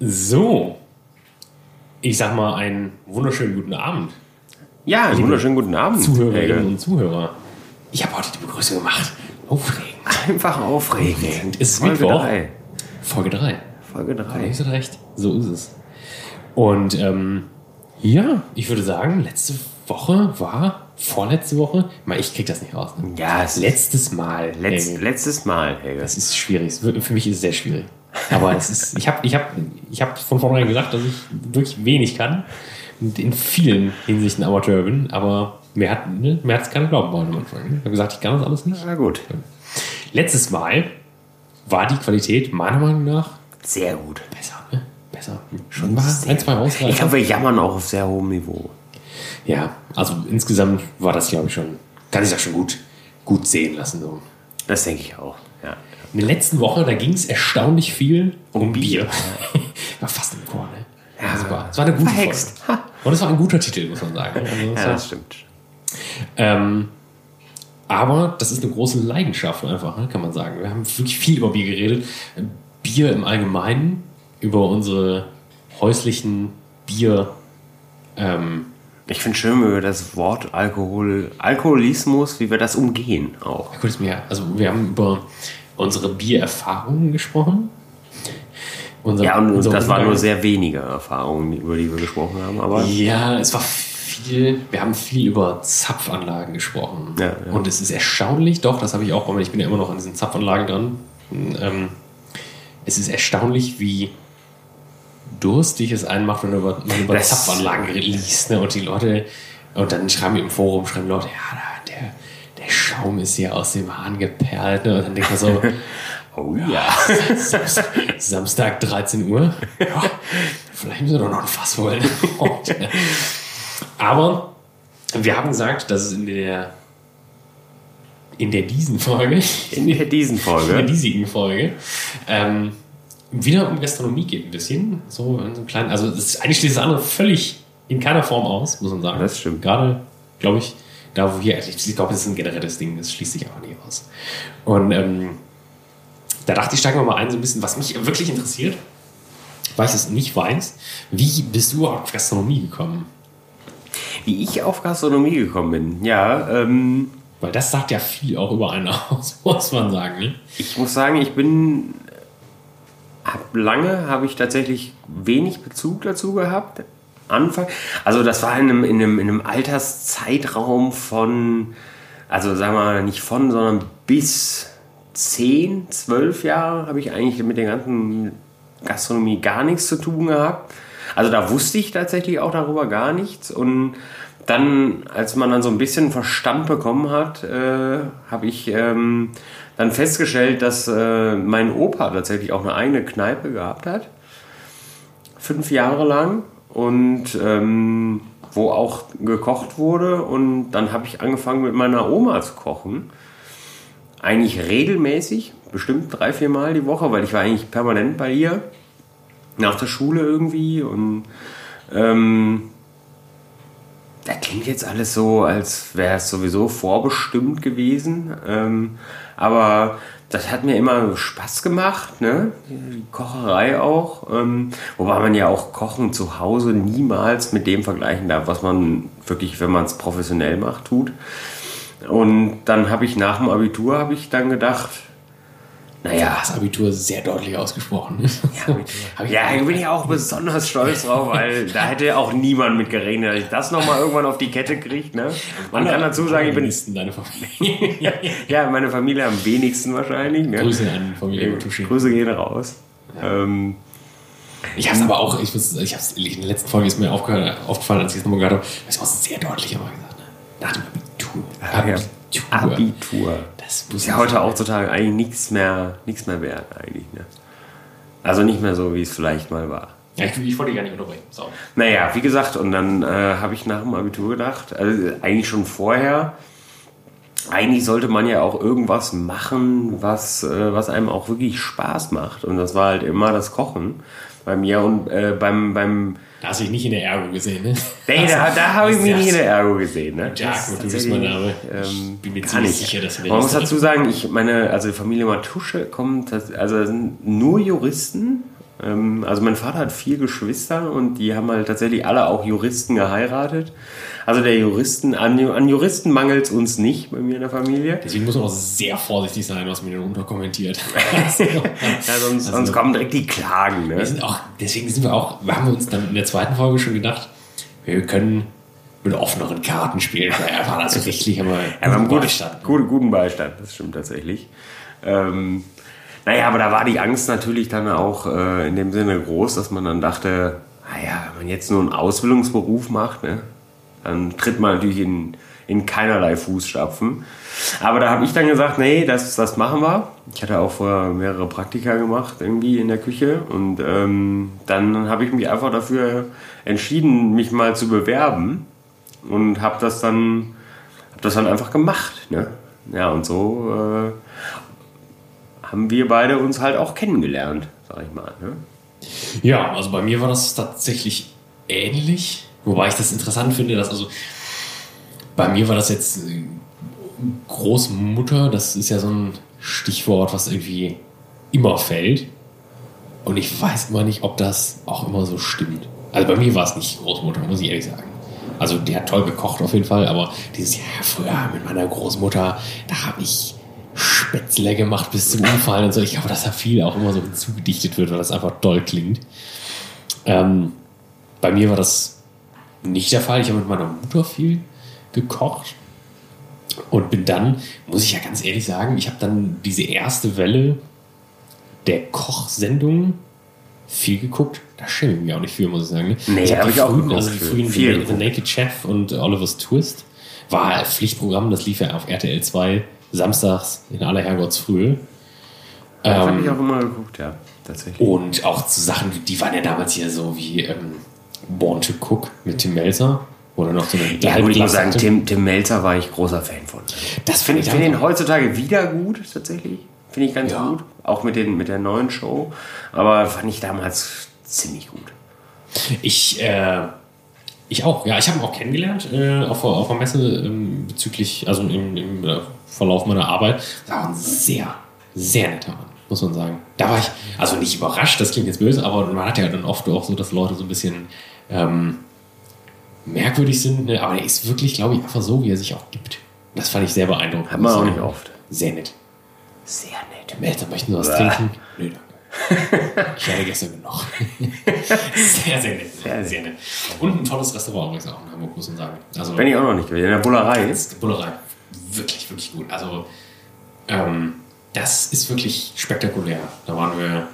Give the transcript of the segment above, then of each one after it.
So, ich sag mal einen wunderschönen guten Abend, Ja, einen wunderschönen guten Abend. Zuhörerinnen und Zuhörer. Ich habe heute die Begrüßung gemacht. Aufregend. Einfach aufregend. Aufregend. Es ist Folge Mittwoch. drei. Folge 3. Folge Da 3. hast du recht. So ist es. Und ähm, ja, ich würde sagen, letzte Woche war, vorletzte Woche, mal ich krieg das nicht raus. Ne? Ja, es Letztes Mal. Letz, letztes Mal, Helge. Das ist schwierig. Für mich ist es sehr schwierig. Aber es ist, ich habe ich hab, ich hab von vornherein gesagt, dass ich wirklich wenig kann und in vielen Hinsichten Amateur bin, aber mir hat ne, mir hat's keiner glauben wollen am Anfang. Ich habe gesagt, ich kann das alles nicht. Na gut. Letztes Mal war die Qualität meiner Meinung nach Sehr gut. besser. Ne? Besser. Schon war ein, zwei Ausreißer. Ich glaube, wir jammern auch auf sehr hohem Niveau. Ja, also insgesamt war das, glaube ich, schon, kann ich das schon gut, gut sehen lassen. So. Das denke ich auch. Ja. In der letzten Woche, da ging es erstaunlich viel um Bier. war fast im Chor, ne? Ja, es war, es war eine gute Verhext. Folge. Und es war ein guter Titel, muss man sagen. Also, ja, das stimmt. ähm, aber das ist eine große Leidenschaft einfach, ne, kann man sagen. Wir haben wirklich viel über Bier geredet. Bier im Allgemeinen, über unsere häuslichen Bier. Ähm, Ich finde schön, wie wir das Wort Alkohol, Alkoholismus, wie wir das umgehen auch. Gut, ist mir, also wir haben über unsere Biererfahrungen gesprochen. Unser, Ja, und das waren Umgang- nur sehr wenige Erfahrungen, über die wir gesprochen haben. Aber Ja, es war viel, wir haben viel über Zapfanlagen gesprochen. Ja, ja. Und es ist erstaunlich, doch, das habe ich auch, weil ich bin ja immer noch an diesen Zapfanlagen dran. Ähm, es ist erstaunlich, wie durstig es einen macht, wenn man über, man über Das- Zapfanlagen liest. Ne? Und die Leute, und dann schreiben im Forum, schreiben Leute, ja, der Schaum ist hier aus dem Hahn geperlt. Ne? Und dann denkt man so, oh ja. Samstag, Samstag 13 Uhr. Ja, vielleicht müssen wir doch noch ein Fass holen. Und, äh, Aber wir haben gesagt, dass es in der in der diesen Folge, In der diesen in der Folge. diesigen Folge, ähm, wieder um Gastronomie geht ein bisschen. So in so einem kleinen, also es ist, eigentlich schließt das andere völlig in keiner Form aus, muss man sagen. Das stimmt. Gerade, glaube ich, da wo wir, ich glaube, das ist ein generelles Ding, das schließt sich einfach nicht aus. Und ähm, da dachte ich, steigen wir mal ein, so ein bisschen, was mich wirklich interessiert, weil ich es nicht weiß. Wie bist du auf Gastronomie gekommen? Wie ich auf Gastronomie gekommen bin. Ja, ähm, Weil das sagt ja viel auch über einen aus, muss man sagen. Ne? ich muss sagen, ich bin. Hab lange habe ich tatsächlich wenig Bezug dazu gehabt. Anfang. Also, das war in einem, in einem, in einem Alterszeitraum von. Also, sagen wir mal, nicht von, sondern bis 10, 12 Jahre habe ich eigentlich mit der ganzen Gastronomie gar nichts zu tun gehabt. Also da wusste ich tatsächlich auch darüber gar nichts. Und dann, als man dann so ein bisschen Verstand bekommen hat, äh, habe ich ähm, dann festgestellt, dass äh, mein Opa tatsächlich auch eine eigene Kneipe gehabt hat. Fünf Jahre lang. Und ähm, wo auch gekocht wurde. Und dann habe ich angefangen mit meiner Oma zu kochen eigentlich regelmäßig, bestimmt drei, vier Mal die Woche, weil ich war eigentlich permanent bei ihr. Nach der Schule irgendwie. Und ähm, da klingt jetzt alles so, als wäre es sowieso vorbestimmt gewesen. Ähm, aber das hat mir immer Spaß gemacht, ne? Die Kocherei auch. Ähm, wobei man ja auch Kochen zu Hause niemals mit dem vergleichen darf, was man wirklich, wenn man es professionell macht, tut. Und dann habe ich nach dem Abitur habe ich dann gedacht, naja, Das Abitur sehr deutlich ausgesprochen. ich- ja, da bin ich auch besonders stolz drauf, weil da hätte auch niemand mit gerechnet, dass ich das nochmal irgendwann auf die Kette kriege. Ne? Man kann dazu sagen, ich bin. Wenigsten deine Familie. Ja, meine Familie am wenigsten wahrscheinlich. Ne? Grüße an Familie Matuschin. Grüße gehen raus. Ähm, Ich habe es aber auch, ich, muss- ich hab's, in der letzten Folge ist mir aufgefallen, als ich es nochmal gehört habe, ich habe es sehr deutlich immer gesagt. Ne? Nach dem Abitur. ja. Abitur. Das ist ja heute heutzutage eigentlich nichts mehr, nichts mehr wert, eigentlich. Ne? Also nicht mehr so, wie es vielleicht mal war. Ja, ich, ich wollte dich gar nicht unterbrechen. So. Naja, wie gesagt, und dann äh, habe ich nach dem Abitur gedacht, also eigentlich schon vorher, eigentlich sollte man ja auch irgendwas machen, was, äh, was einem auch wirklich Spaß macht. Und das war halt immer das Kochen bei mir und äh, beim, beim Da hast du dich nicht in der Ergo gesehen, ne? Nee, da, da habe ich mich nicht in der Ergo gesehen. Ne? Ja, Das gut, du bist mein Name. Ich Ähm, bin mir ziemlich nicht. sicher, dass der Man muss dazu sagen, ich meine, also die Familie Matusche kommt, also sind nur Juristen also mein Vater hat vier Geschwister und die haben halt tatsächlich alle auch Juristen geheiratet. Also der Juristen, an, an Juristen mangelt es uns nicht bei mir in der Familie. Deswegen muss man auch sehr vorsichtig sein, was man hier runter kommentiert. ja, sonst, also, sonst kommen direkt die Klagen. Ne? Sind auch, deswegen sind wir auch, haben wir uns dann in der zweiten Folge schon gedacht, wir können mit offeneren Karten spielen. Ja, war das rechtlich, aber ja, wir haben Beistand. Gute, guten Beistand, das stimmt tatsächlich. Ähm, naja, aber da war die Angst natürlich dann auch äh, in dem Sinne groß, dass man dann dachte, naja, wenn man jetzt nur einen Ausbildungsberuf macht, ne, dann tritt man natürlich in, in keinerlei Fußstapfen. Aber da habe ich dann gesagt, nee, das, das machen wir. Ich hatte auch vorher mehrere Praktika gemacht irgendwie in der Küche und ähm, dann habe ich mich einfach dafür entschieden, mich mal zu bewerben und habe das dann das dann einfach gemacht. Ne? Ja und so äh, haben wir beide uns halt auch kennengelernt, sag ich mal. Ne? Ja, also bei mir war das tatsächlich ähnlich, wobei ich das interessant finde, dass also bei mir war das jetzt Großmutter, das ist ja so ein Stichwort, was irgendwie immer fällt. Und ich weiß immer nicht, ob das auch immer so stimmt. Also bei mir war es nicht Großmutter, muss ich ehrlich sagen. Also die hat toll gekocht auf jeden Fall, aber dieses Jahr früher mit meiner Großmutter, da habe ich Spätzle gemacht bis zum Umfallen und so. Ich glaube, dass da viel auch immer so hinzugedichtet wird, weil das einfach toll klingt. Ähm, bei mir war das nicht der Fall. Ich habe mit meiner Mutter viel gekocht und bin dann, muss ich ja ganz ehrlich sagen, ich habe dann diese erste Welle der Kochsendungen viel geguckt. Da schäme ich mich auch nicht viel, muss ich sagen. Nee, ich habe ich auch geguckt. Also die frühen viel The, The Naked Chef und Oliver's Twist war Pflichtprogramm, das lief ja auf RTL 2 samstags in aller Herrgottsfrühe. Das ähm, habe ich auch immer geguckt, ja, tatsächlich. Und auch zu Sachen, die waren ja damals hier so wie ähm, Born to Cook mit Tim Melzer. Oder noch so eine Ja, würde ich mal sagen, Tim, Tim Melzer war ich großer Fan von. Das finde ich, find ihn heutzutage wieder gut, tatsächlich. Finde ich ganz ja. gut. Auch mit, den, mit der neuen Show. Aber fand ich damals ziemlich gut. Ich, äh, ich auch, ja. Ich habe ihn auch kennengelernt äh, auf, auf der Messe ähm, bezüglich, also im, im äh, Verlauf meiner Arbeit. Das war ein sehr, sehr netter Mann, muss man sagen. Da war ich, also nicht überrascht, das klingt jetzt böse, aber man hat ja dann oft auch so, dass Leute so ein bisschen. Ähm, merkwürdig sind, ne? aber er ist wirklich, glaube ich, einfach so, wie er sich auch gibt. Das fand ich sehr beeindruckend. Hat man auch nicht oft. Sehr nett. Sehr nett. Melzer, möchten Sie was trinken? Nö, danke. Ich hatte gestern genug. sehr, sehr nett. Sehr, sehr nett. Und ein tolles Restaurant übrigens auch in Hamburg, muss man sagen. Also, Bin ich auch noch nicht gewesen. In der Bullerei. Die Bullerei. Wirklich, wirklich gut. Also, ähm, das ist wirklich spektakulär. Da waren wir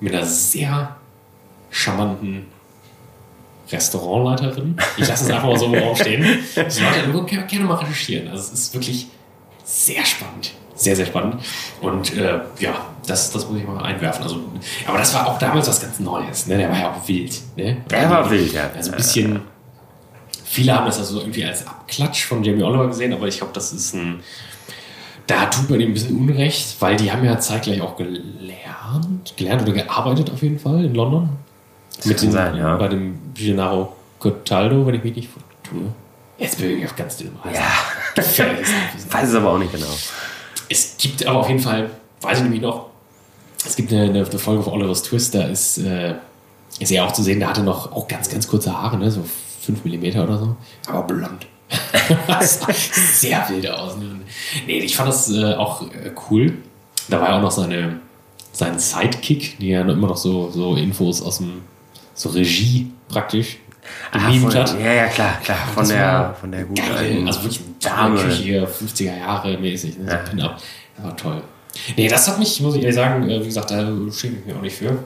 mit einer sehr charmanten Restaurantleiterin. Ich lasse es einfach mal so im Raum stehen. Die Leute gerne mal recherchieren. Also es ist wirklich sehr spannend. Sehr, sehr spannend. Und äh, ja, das, das muss ich mal einwerfen. Also, aber das war auch damals was ganz Neues. Ne? Der war ja auch wild. Ne? Der war wild, ja. Also ein bisschen. Viele haben das also irgendwie als Abklatsch von Jamie Oliver gesehen, aber ich glaube, das ist ein. Da tut man ihm ein bisschen Unrecht, weil die haben ja zeitgleich auch gelernt, gelernt oder gearbeitet auf jeden Fall in London. Mit dem, sein, ja. Bei dem Gennaro Cotaldo, wenn ich mich nicht tue. Jetzt bin ich auf ganz dünnem Eis. Ja. Gefährlich. weiß es aber auch nicht genau. Es gibt aber auf jeden Fall, weiß ich nämlich noch, es gibt eine, eine Folge von Oliver's Twist, da ist, äh, ist er auch zu sehen, der hatte noch auch ganz, ganz kurze Haare, ne? so 5 mm oder so, aber blond. sehr wild aus. Ne? Nee, ich fand das äh, auch äh, cool. Da war ja auch noch seine, sein Sidekick, die ja immer noch so, so Infos aus dem so Regie praktisch gemimt hat. Ja, ja, klar, klar. Von der, von der guten geil, Also wirklich Dame. Küche, 50er Jahre mäßig. Ne? So ja. Pin-Up. Das war toll. Nee, das hat mich, muss ich ehrlich sagen, äh, wie gesagt, da schäme ich mich auch nicht für.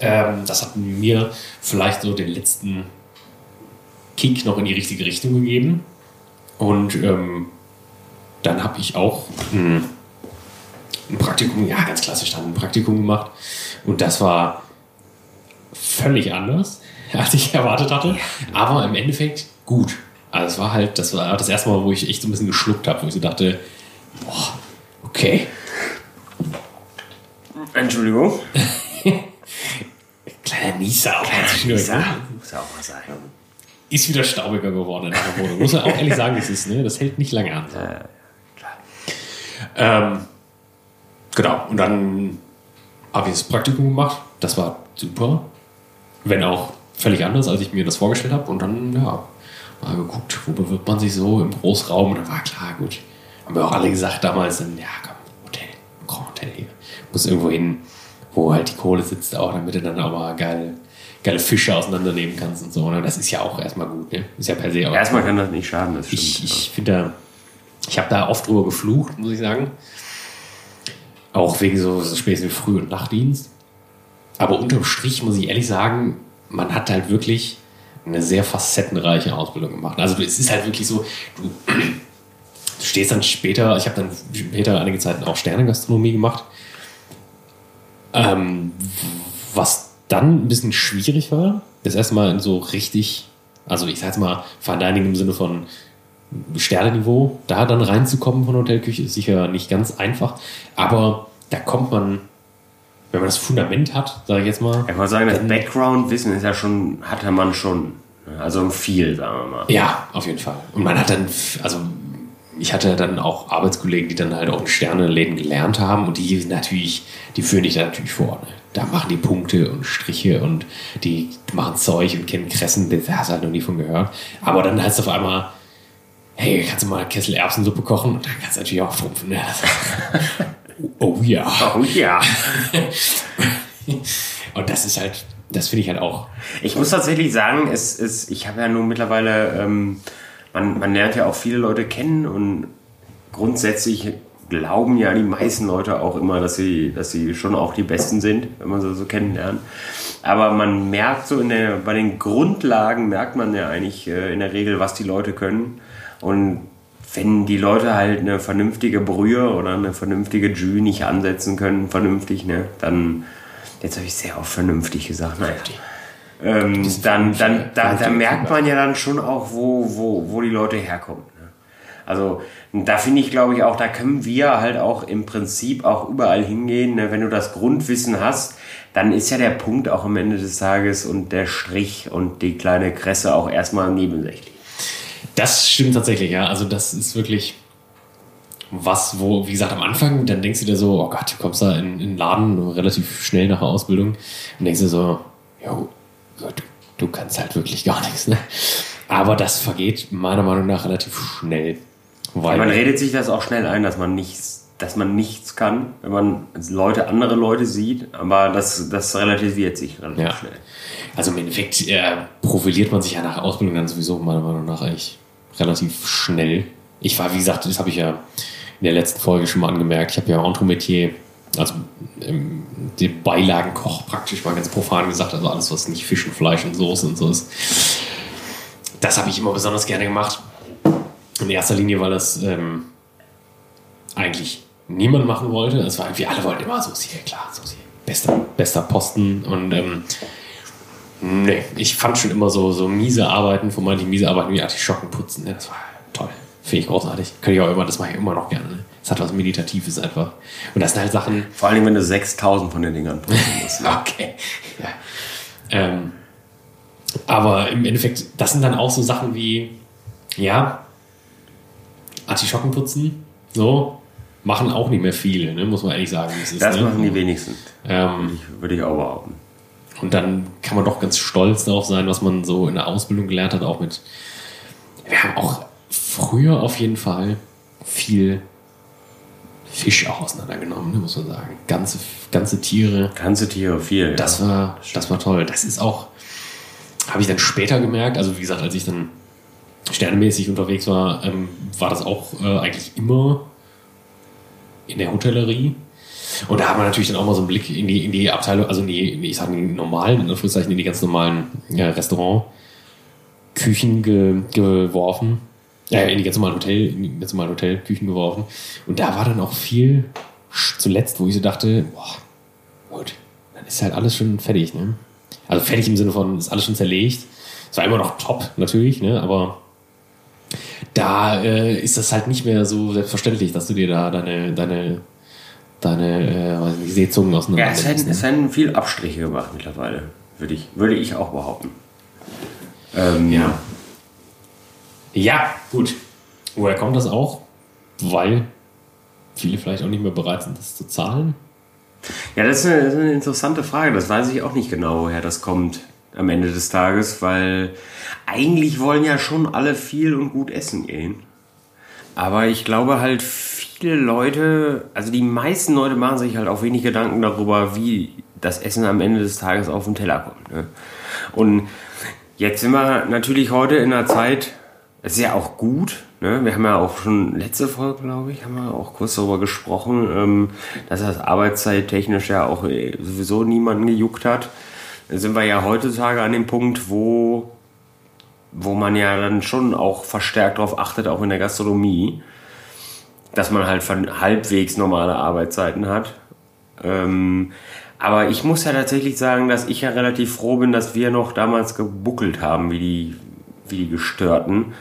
Ähm, das hat mir vielleicht so den letzten Kick noch in die richtige Richtung gegeben. Und ähm, dann habe ich auch ein, ein Praktikum, ja, ganz klassisch dann ein Praktikum gemacht. Und das war völlig anders, als ich erwartet hatte. Aber im Endeffekt gut. Also es war halt, das war das erste Mal, wo ich echt so ein bisschen geschluckt habe, wo ich so dachte, boah, okay. Entschuldigung. Kleiner Nieser. Kleiner Nieser. Muss auch mal sein. Ist wieder staubiger geworden in der Wohnung. Muss man auch ehrlich sagen, wie es ist. Ne? Das hält nicht lange an. So. Ja, klar. Ähm, genau. Und dann habe ich das Praktikum gemacht das war super. Wenn auch völlig anders, als ich mir das vorgestellt habe. Und dann, ja, mal geguckt, wo bewirbt man sich so im Großraum. Und dann war klar, gut. Haben wir auch alle gesagt damals, dann, ja, komm, Hotel, Grand Hotel hier. Muss irgendwo hin, wo halt die Kohle sitzt auch, damit du dann auch mal geil geile Fische auseinandernehmen kannst und so. Ne? Das ist ja auch erstmal gut. Ne? Ist ja per se auch. Erstmal kann das nicht schaden, das stimmt. Ich, ich finde da, ich habe da oft drüber geflucht, muss ich sagen. Auch wegen so, so Späße wie Früh- und Nachtdienst. Aber unterm Strich muss ich ehrlich sagen, man hat halt wirklich eine sehr facettenreiche Ausbildung gemacht. Also es ist halt wirklich so, du, du stehst dann später, ich habe dann später einige Zeiten auch Sternengastronomie gemacht. Ähm, was dann ein bisschen schwierig war, das erste Mal so richtig, also ich sag's mal, Fine Dining im Sinne von Sterneniveau, da dann reinzukommen von Hotelküche ist sicher nicht ganz einfach, aber da kommt man, wenn man das Fundament hat, sage ich jetzt mal. Ich wollte sagen, das Background-Wissen ist ja schon, hatte man schon. Also viel, sagen wir mal. Ja, auf jeden Fall. Und man hat dann, also ich hatte dann auch Arbeitskollegen, die dann halt auch in Sternenläden gelernt haben und die natürlich, die führen dich da natürlich vor. Ne? Da machen die Punkte und Striche und die machen Zeug und kennen Kressen, das hast du halt noch nie von gehört. Aber dann heißt es auf einmal, hey, kannst du mal Kessel Erbsensuppe kochen? Und dann kannst du natürlich auch trumpfen. Ne? oh ja. Oh ja. und das ist halt, das finde ich halt auch. Ich muss tatsächlich sagen, es ist, ich habe ja nun mittlerweile, ähm, man, man lernt ja auch viele Leute kennen und grundsätzlich glauben ja die meisten Leute auch immer, dass sie, dass sie schon auch die Besten sind, wenn man sie so kennenlernt. Aber man merkt so in der, bei den Grundlagen merkt man ja eigentlich äh, in der Regel, was die Leute können. Und wenn die Leute halt eine vernünftige Brühe oder eine vernünftige Jus nicht ansetzen können, vernünftig, ne, dann, jetzt habe ich sehr oft vernünftig gesagt, naja. Ähm, dann, dann, da, da merkt man ja dann schon auch, wo, wo, wo die Leute herkommen. Ne? Also da finde ich, glaube ich, auch, da können wir halt auch im Prinzip auch überall hingehen. Ne? Wenn du das Grundwissen hast, dann ist ja der Punkt auch am Ende des Tages und der Strich und die kleine Kresse auch erstmal nebensächlich. Das stimmt tatsächlich, ja. Also das ist wirklich was, wo, wie gesagt, am Anfang, dann denkst du dir so, oh Gott, du kommst da in, in den Laden relativ schnell nach der Ausbildung und denkst dir so, jo, du, du kannst halt wirklich gar nichts. Ne? Aber das vergeht meiner Meinung nach relativ schnell. Weil man redet sich das auch schnell ein, dass man nichts, dass man nichts kann, wenn man Leute, andere Leute sieht, aber das, das relativiert sich relativ ja. schnell. Also im Endeffekt äh, profiliert man sich ja nach Ausbildung dann sowieso meiner Meinung nach eigentlich relativ schnell. Ich war, wie gesagt, das habe ich ja in der letzten Folge schon mal angemerkt. Ich habe ja Entremetier, also ähm, den Beilagenkoch praktisch mal ganz profan gesagt, also alles, was nicht Fisch und Fleisch und Soße und so ist. Das habe ich immer besonders gerne gemacht. In erster Linie, weil das ähm, eigentlich niemand machen wollte. Es war irgendwie, alle wollten immer so hier, klar, so hier. Bester, bester Posten. Und ähm, nee, ich fand schon immer so, so miese Arbeiten, vor allem miese Arbeiten wie Artischocken putzen. Ne? Das war toll. Finde ich großartig. Könnte ich auch immer, das mache ich immer noch gerne. Ne? Das hat was Meditatives einfach. Und das sind halt Sachen. Vor allem, wenn du 6000 von den Dingern putzen musst. Ne? okay. Ja. Ähm, aber im Endeffekt, das sind dann auch so Sachen wie, ja, Artischocken putzen, so, machen auch nicht mehr viele, ne, muss man ehrlich sagen. Das, ist, das ne? machen die wenigsten. Ähm, würde ich auch behaupten. Und dann kann man doch ganz stolz darauf sein, was man so in der Ausbildung gelernt hat, auch mit. Wir haben auch früher auf jeden Fall viel Fisch auch auseinandergenommen, muss man sagen. Ganze, ganze Tiere. Ganze Tiere, viel. Das, ja. war, das war toll. Das ist auch, habe ich dann später gemerkt, also wie gesagt, als ich dann sternemäßig unterwegs war, ähm, war das auch äh, eigentlich immer in der Hotellerie. Und da hat man natürlich dann auch mal so einen Blick in die, in die Abteilung, also in die, ich sage in normalen, in Anführungszeichen, in die ganz normalen ja, Restaurantküchen ge, geworfen. Äh, in die ganz normalen Hotel, in die ganz normalen Hotelküchen geworfen. Und da war dann auch viel zuletzt, wo ich so dachte, boah, gut, dann ist halt alles schon fertig, ne? Also fertig im Sinne von, ist alles schon zerlegt. Es war immer noch top, natürlich, ne? Aber da äh, ist das halt nicht mehr so selbstverständlich, dass du dir da deine, deine, deine äh, Seezungen auseinander. Ja, es werden, ne? es werden viel Abstriche gemacht mittlerweile, würde ich, würde ich auch behaupten. Ähm, ja. Ja, gut. Woher kommt das auch? Weil viele vielleicht auch nicht mehr bereit sind, das zu zahlen. Ja, das ist, eine, das ist eine interessante Frage. Das weiß ich auch nicht genau, woher das kommt am Ende des Tages, weil eigentlich wollen ja schon alle viel und gut essen gehen. Aber ich glaube halt, viele Leute, also die meisten Leute machen sich halt auch wenig Gedanken darüber, wie das Essen am Ende des Tages auf den Teller kommt. Ne? Und jetzt sind wir natürlich heute in einer Zeit, es ist ja auch gut, ne? wir haben ja auch schon letzte Folge, glaube ich, haben wir auch kurz darüber gesprochen, ähm, dass das Arbeitszeittechnisch ja auch äh, sowieso niemanden gejuckt hat. Da sind wir ja heutzutage an dem Punkt, wo, wo man ja dann schon auch verstärkt darauf achtet, auch in der Gastronomie, dass man halt halbwegs normale Arbeitszeiten hat. Ähm, aber ich muss ja tatsächlich sagen, dass ich ja relativ froh bin, dass wir noch damals gebuckelt haben, wie die, wie die Gestörten.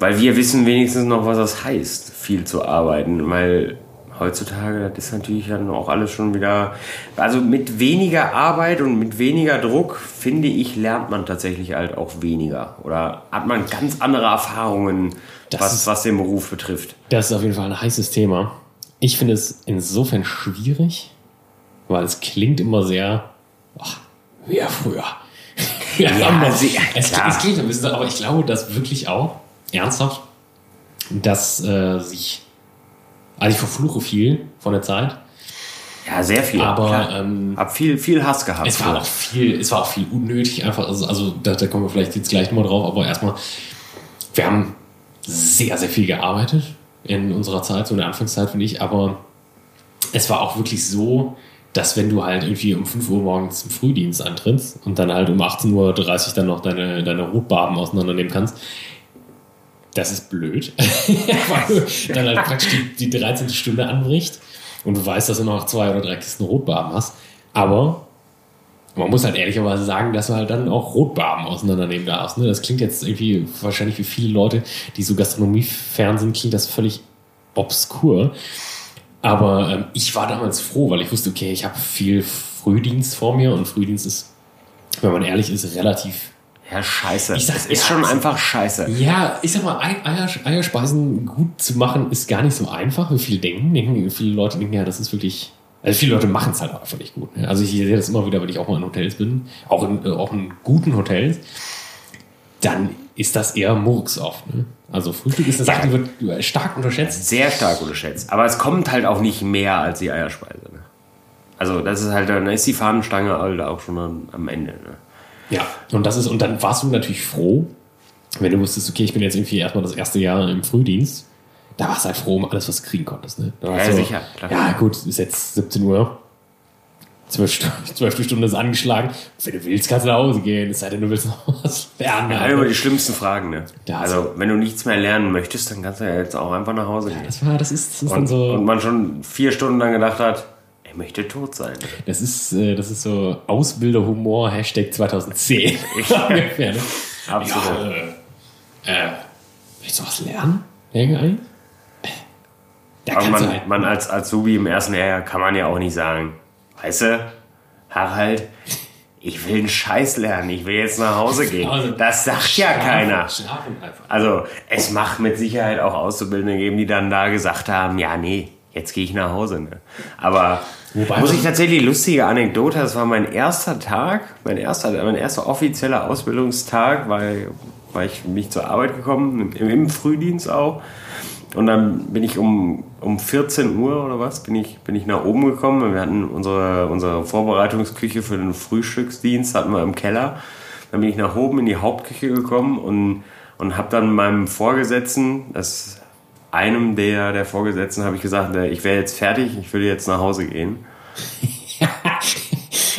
Weil wir wissen wenigstens noch, was das heißt, viel zu arbeiten. Weil heutzutage, das ist natürlich dann auch alles schon wieder. Also mit weniger Arbeit und mit weniger Druck, finde ich, lernt man tatsächlich halt auch weniger. Oder hat man ganz andere Erfahrungen, was, ist, was den Beruf betrifft. Das ist auf jeden Fall ein heißes Thema. Ich finde es insofern schwierig, weil es klingt immer sehr, ach, wie früher. ja, ja, sehr, es, es, klingt ein bisschen, aber ich glaube, dass wirklich auch, ernsthaft, dass äh, sich, also ich verfluche viel von der Zeit. Ja, sehr viel. Aber ähm, hab viel, viel Hass gehabt. Es war auch viel, es war auch viel unnötig einfach. Also, also da, da kommen wir vielleicht jetzt gleich nochmal drauf. Aber erstmal, wir haben sehr, sehr viel gearbeitet in unserer Zeit, so in der Anfangszeit finde ich. Aber es war auch wirklich so, dass wenn du halt irgendwie um 5 Uhr morgens im Frühdienst antrittst und dann halt um 18.30 Uhr dann noch deine, deine Rotbarben auseinandernehmen kannst, das ist blöd, weil du dann halt praktisch die, die 13. Stunde anbricht und du weißt, dass du noch zwei oder drei Kisten Rotbarben hast. Aber man muss halt ehrlicherweise sagen, dass du halt dann auch Rotbarben auseinandernehmen darfst. Ne? Das klingt jetzt irgendwie wahrscheinlich für viele Leute, die so Gastronomie-fern sind, klingt das völlig obskur. Aber ähm, ich war damals froh, weil ich wusste, okay, ich habe viel Frühdienst vor mir und Frühdienst ist, wenn man ehrlich ist, relativ. Ja, scheiße. Ich sag, es ist schon einfach scheiße. Ja, ich sag mal, Eier, Eierspeisen gut zu machen ist gar nicht so einfach, wie viele denken. denken viele Leute denken, ja, das ist wirklich. Also viele Leute machen es halt einfach nicht gut. Ne? Also ich sehe das immer wieder, wenn ich auch mal in Hotels bin, auch in, äh, auch in guten Hotels, dann ist das eher Murks oft. Ne? Also Frühstück ist eine Sache, die wird stark unterschätzt. Sehr stark unterschätzt. Aber es kommt halt auch nicht mehr als die Eierspeise. Ne? Also das ist halt, dann ist die Fahnenstange halt auch schon am, am Ende. Ne? Ja, und das ist, und dann warst du natürlich froh, wenn du wusstest, okay, ich bin jetzt irgendwie erstmal das erste Jahr im Frühdienst. Da warst du halt froh um alles, was du kriegen konntest. Ne? ja, so, sicher. Klar. Ja, gut, ist jetzt 17 Uhr. Zwölf, zwölfte Stunde ist angeschlagen. Wenn du willst, kannst du nach Hause gehen. Es sei denn, du willst noch was lernen. Ja, immer die schlimmsten Fragen. Ne? also, wenn du nichts mehr lernen möchtest, dann kannst du ja jetzt auch einfach nach Hause gehen. Ja, das, war, das ist, das ist und, dann so. Und man schon vier Stunden lang gedacht hat, er möchte tot sein. Das ist, äh, das ist so Ausbilderhumor, Hashtag 2010. ungefähr, ne? Absolut. Ja, äh, äh, willst du was lernen? Irgendein? Da Aber man, halt man als Azubi im ersten Jahr kann man ja auch nicht sagen, weißt du, Harald, ich will einen Scheiß lernen, ich will jetzt nach Hause gehen. Also, das sagt ja keiner. Also es macht mit Sicherheit auch Auszubildende geben, die dann da gesagt haben, ja, nee, jetzt gehe ich nach Hause. Ne? Aber Wobei muss ich tatsächlich lustige Anekdote, das war mein erster Tag, mein erster, mein erster offizieller Ausbildungstag, weil, weil ich mich zur Arbeit gekommen, im, im Frühdienst auch. Und dann bin ich um, um 14 Uhr oder was, bin ich, bin ich nach oben gekommen. Wir hatten unsere, unsere Vorbereitungsküche für den Frühstücksdienst hatten wir im Keller. Dann bin ich nach oben in die Hauptküche gekommen und, und habe dann meinem Vorgesetzten, das einem der, der Vorgesetzten, habe ich gesagt, ich wäre jetzt fertig, ich würde jetzt nach Hause gehen.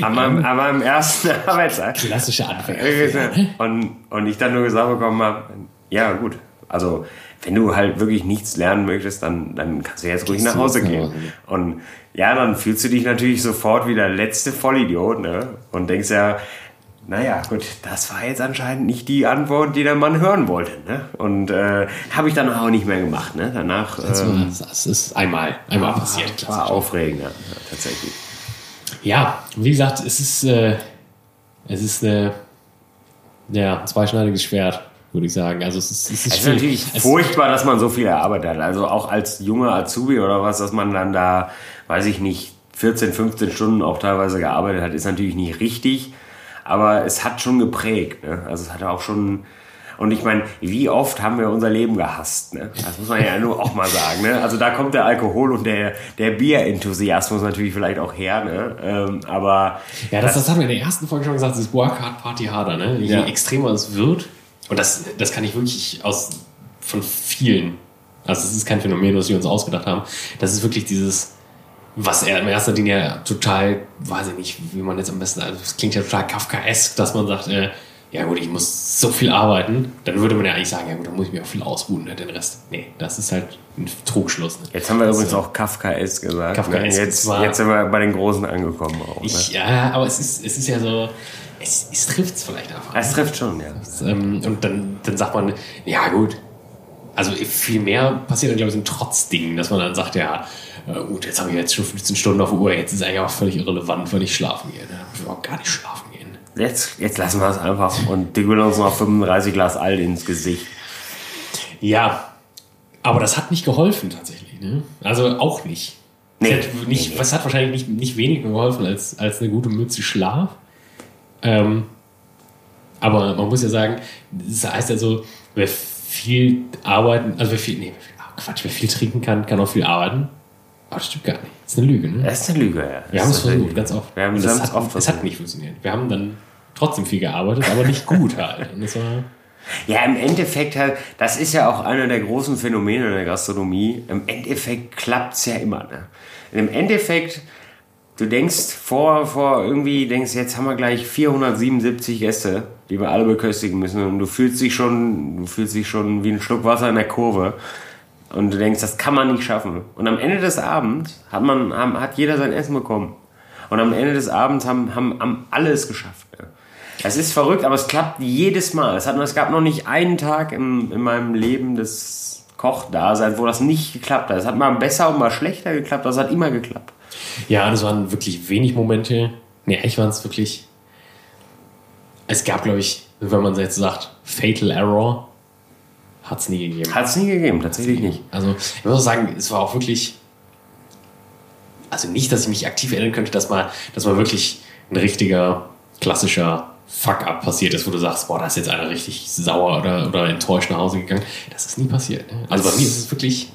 an, meinem, an meinem ersten Arbeitstag. Klassische Anfänger. Und, und ich dann nur gesagt bekommen habe, ja gut, also wenn du halt wirklich nichts lernen möchtest, dann, dann kannst du jetzt ruhig nach Hause gehen. Und ja, dann fühlst du dich natürlich sofort wie der letzte Vollidiot ne? und denkst ja, naja, gut, das war jetzt anscheinend nicht die Antwort, die der Mann hören wollte. Ne? Und äh, habe ich dann auch nicht mehr gemacht. Ne? Danach. Ähm, das ist einmal, einmal passiert. War aufregend, ja, tatsächlich. Ja, wie gesagt, es ist, äh, es ist eine, ja, ein zweischneidiges Schwert würde ich sagen. Also es ist, es ist, es ist natürlich furchtbar, dass man so viel erarbeitet hat. Also auch als junger Azubi oder was, dass man dann da, weiß ich nicht, 14, 15 Stunden auch teilweise gearbeitet hat, ist natürlich nicht richtig, aber es hat schon geprägt. Ne? Also es hat auch schon. Und ich meine, wie oft haben wir unser Leben gehasst? Ne? Das muss man ja nur auch mal sagen. Ne? Also da kommt der Alkohol und der, der Bierenthusiasmus natürlich vielleicht auch her. Ne? Ähm, aber ja, das, das, das haben wir in der ersten Folge schon gesagt, das ist Work Hard, Party Harder. Ne? Je ja. extremer es wird, und das, das kann ich wirklich aus von vielen, also es ist kein Phänomen, was wir uns ausgedacht haben, das ist wirklich dieses was er in erster Linie total, weiß ich nicht, wie man jetzt am besten, also es klingt ja total Kafkaesk, dass man sagt, äh, ja gut, ich muss so viel arbeiten, dann würde man ja eigentlich sagen, ja gut, dann muss ich mir auch viel ausruhen, ne? den Rest. Nee, das ist halt ein Trugschluss. Ne? Jetzt haben wir übrigens auch Kafkaesk gesagt. Kafkaesk. Ne? Jetzt, jetzt sind wir bei den Großen angekommen auch. Ne? Ich, ja, aber es ist, es ist ja so, es, es trifft es vielleicht einfach. Es trifft schon, ja. Ähm, und dann, dann sagt man, ja gut, also viel mehr passiert dann, glaube ich, so ein Trotzding, dass man dann sagt, ja, äh, gut, jetzt habe ich jetzt schon 15 Stunden auf der Uhr, jetzt ist eigentlich auch völlig irrelevant, wenn ich schlafen gehe. Ne? Ich will überhaupt gar nicht schlafen gehen. Jetzt, jetzt lassen wir es einfach und dickeln uns noch 35 Glas Alt ins Gesicht. Ja, aber das hat nicht geholfen tatsächlich. Ne? Also auch nicht. Nee, hat nicht, nee, nee. Was hat wahrscheinlich nicht, nicht weniger geholfen als, als eine gute Mütze Schlaf. Ähm, aber man muss ja sagen, das heißt also, wer viel arbeiten, also wer viel, nee, Quatsch, wer viel trinken kann, kann auch viel arbeiten. Aber das stimmt gar nicht. Das ist eine Lüge, ne? Das ist eine Lüge, ja. Wir haben es versucht, ganz oft. Wir haben es hat, oft versucht. Es hat nicht funktioniert. Wir haben dann trotzdem viel gearbeitet, aber nicht gut halt. Ja, im Endeffekt halt, das ist ja auch einer der großen Phänomene der Gastronomie. Im Endeffekt klappt es ja immer. Ne? Im Endeffekt, du denkst vor, vor irgendwie, denkst, jetzt haben wir gleich 477 Gäste, die wir alle beköstigen müssen. Und du fühlst dich schon, du fühlst dich schon wie ein Schluck Wasser in der Kurve. Und du denkst, das kann man nicht schaffen. Und am Ende des Abends hat, man, hat jeder sein Essen bekommen. Und am Ende des Abends haben, haben, haben alle es geschafft. Es ist verrückt, aber es klappt jedes Mal. Es, hat, es gab noch nicht einen Tag in, in meinem Leben des Kochdaseins, wo das nicht geklappt hat. Es hat mal besser und mal schlechter geklappt, aber es hat immer geklappt. Ja, das waren wirklich wenig Momente. Nee, eigentlich waren es wirklich. Es gab, glaube ich, wenn man jetzt sagt, Fatal Error, hat es nie gegeben. Hat es nie gegeben, tatsächlich nicht. Also ich muss auch sagen, es war auch wirklich, also nicht, dass ich mich aktiv erinnern könnte, dass mal, dass mal wirklich ein richtiger, klassischer Fuck-up passiert ist, wo du sagst, boah, da ist jetzt einer richtig sauer oder, oder enttäuscht nach Hause gegangen. Das ist nie passiert. Ne? Also bei mir ist es wirklich,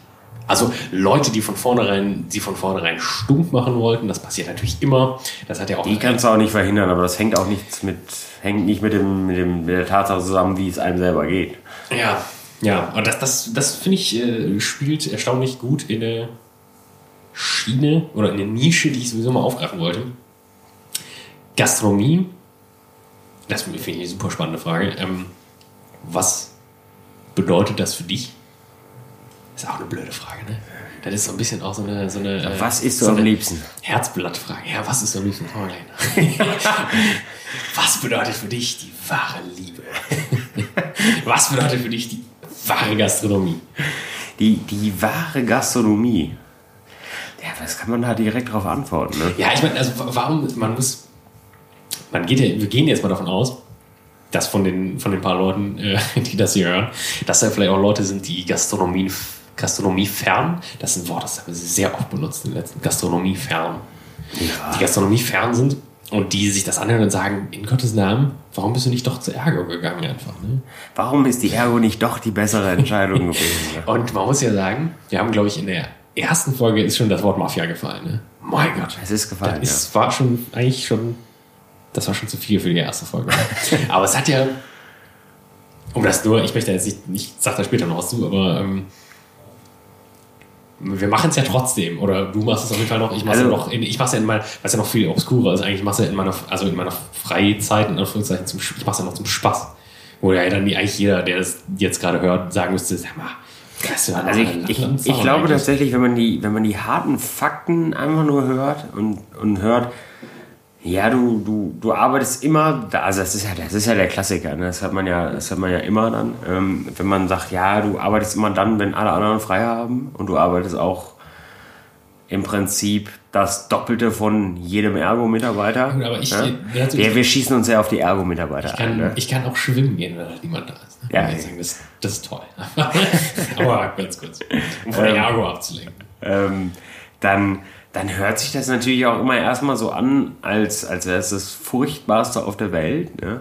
also Leute, die von vornherein, die von vornherein stumpf machen wollten, das passiert natürlich immer. Das hat ja auch. Die kannst du auch nicht verhindern, aber das hängt auch nichts mit, hängt nicht mit dem, mit dem, mit der Tatsache zusammen, wie es einem selber geht. Ja, ja, und das, das, das finde ich, äh, spielt erstaunlich gut in eine Schiene oder in eine Nische, die ich sowieso mal aufgreifen wollte. Gastronomie, das finde ich eine super spannende Frage. Ähm, was bedeutet das für dich? Das ist auch eine blöde Frage, ne? Das ist so ein bisschen auch so eine. So eine äh, was isst du so am liebsten? Herzblattfrage. Ja, was ist am liebsten? was bedeutet für dich die wahre Liebe? was bedeutet für dich die wahre Gastronomie? Die, die wahre Gastronomie. Ja, was kann man da direkt darauf antworten? Ne? Ja, ich meine, also warum, man muss, man geht ja, wir gehen jetzt mal davon aus, dass von den, von den paar Leuten, äh, die das hier hören, dass da vielleicht auch Leute sind, die Gastronomie, Gastronomie fern, das ist ein Wort, das haben wir sehr oft benutzt in den letzten, Gastronomie fern. Ja. Die Gastronomie fern sind und die sich das anhören und sagen, in Gottes Namen, warum bist du nicht doch zur Ergo gegangen einfach? Ne? Warum ist die Ergo nicht doch die bessere Entscheidung gewesen? Ne? und man muss ja sagen, wir haben, glaube ich, in der ersten Folge ist schon das Wort Mafia gefallen. Ne? Mein Gott. Es ist gefallen. Das ja. war schon eigentlich schon, das war schon zu viel für die erste Folge. aber es hat ja, um das nur, ich möchte jetzt nicht, ich sag da später noch was zu, aber ähm, wir machen es ja trotzdem. Oder du machst es auf jeden Fall noch. Ich mache es also, ja noch. In, ich mache es ja in meiner, was ja noch viel obskurer ist. Eigentlich mache es ja in meiner, also in meiner Freizeit in Anführungszeichen zum, ich mache es ja noch zum Spaß. Wo ja dann eigentlich jeder, der das jetzt gerade hört, sagen müsste, sag mal, also ich, ich, ich glaube tatsächlich, wenn man die, wenn man die harten Fakten einfach nur hört und, und hört, ja, du, du, du arbeitest immer, also das ist ja, das ist ja der Klassiker, ne? das hat man ja, das hat man ja immer dann, ähm, wenn man sagt, ja, du arbeitest immer dann, wenn alle anderen frei haben und du arbeitest auch im Prinzip das Doppelte von jedem Ergo-Mitarbeiter. Aber ich, ne? wir, wir schießen uns ja auf die Ergo-Mitarbeiter ein. Ne? Ich kann auch schwimmen gehen, wenn halt niemand da ist. Ne? Ja, sagen, das, das ist toll. aber ganz kurz, um von der ähm, Ergo abzulenken. Ähm, dann dann hört sich das natürlich auch immer erstmal so an, als, als wäre es das Furchtbarste auf der Welt. Ne?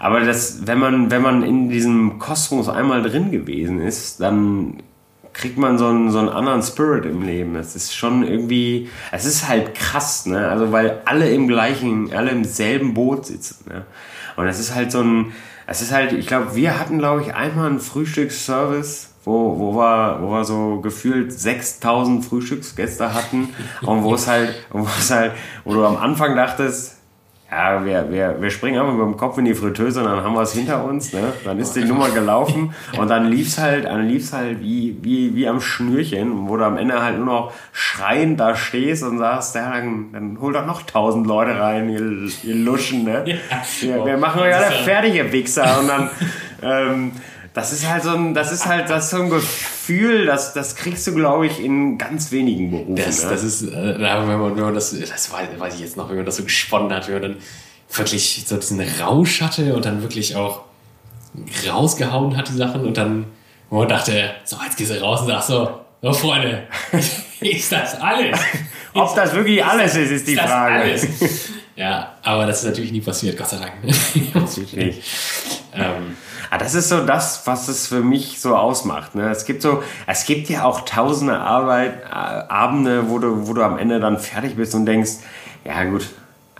Aber das, wenn, man, wenn man in diesem Kosmos einmal drin gewesen ist, dann kriegt man so einen, so einen anderen Spirit im Leben. Es ist schon irgendwie, es ist halt krass, ne? Also weil alle im gleichen, alle im selben Boot sitzen. Ne? Und es ist halt so ein, es ist halt, ich glaube, wir hatten, glaube ich, einmal einen Frühstücksservice, wo, wo, wir, wo wir so gefühlt 6000 Frühstücksgäste hatten und wo es halt, wo es halt, wo du am Anfang dachtest, ja, wir, wir, wir springen einfach mit dem Kopf in die Fritteuse und dann haben wir es hinter uns. Ne? Dann ist die Nummer gelaufen und dann lief es halt, dann lief's halt wie, wie, wie am Schnürchen, wo du am Ende halt nur noch schreiend da stehst und sagst, ja, dann, dann hol doch noch tausend Leute rein, ihr, ihr Luschen. Ne? Ja. Wir, wir machen euch alle fertig, ihr Wichser. Und dann... Ähm, das ist halt so ein, das ist halt das ist so ein Gefühl, das, das kriegst du, glaube ich, in ganz wenigen Berufen. Das, ne? das ist, äh, wenn man, wenn man das, das weiß, weiß ich jetzt noch, wenn man das so gesponnen hat, wenn man dann wirklich so diesen Rausch hatte und dann wirklich auch rausgehauen hat, die Sachen und dann, wo man dachte, so, jetzt gehst du raus und sagst so, so Freunde, ist das alles? Ob das wirklich alles ist, ist die ist Frage. Alles? Ja, aber das ist natürlich nie passiert, Gott sei Dank. Natürlich. ähm, Ah, das ist so das, was es für mich so ausmacht. Ne? Es gibt so, es gibt ja auch tausende Arbeit, äh, Abende, wo du, wo du am Ende dann fertig bist und denkst, ja gut,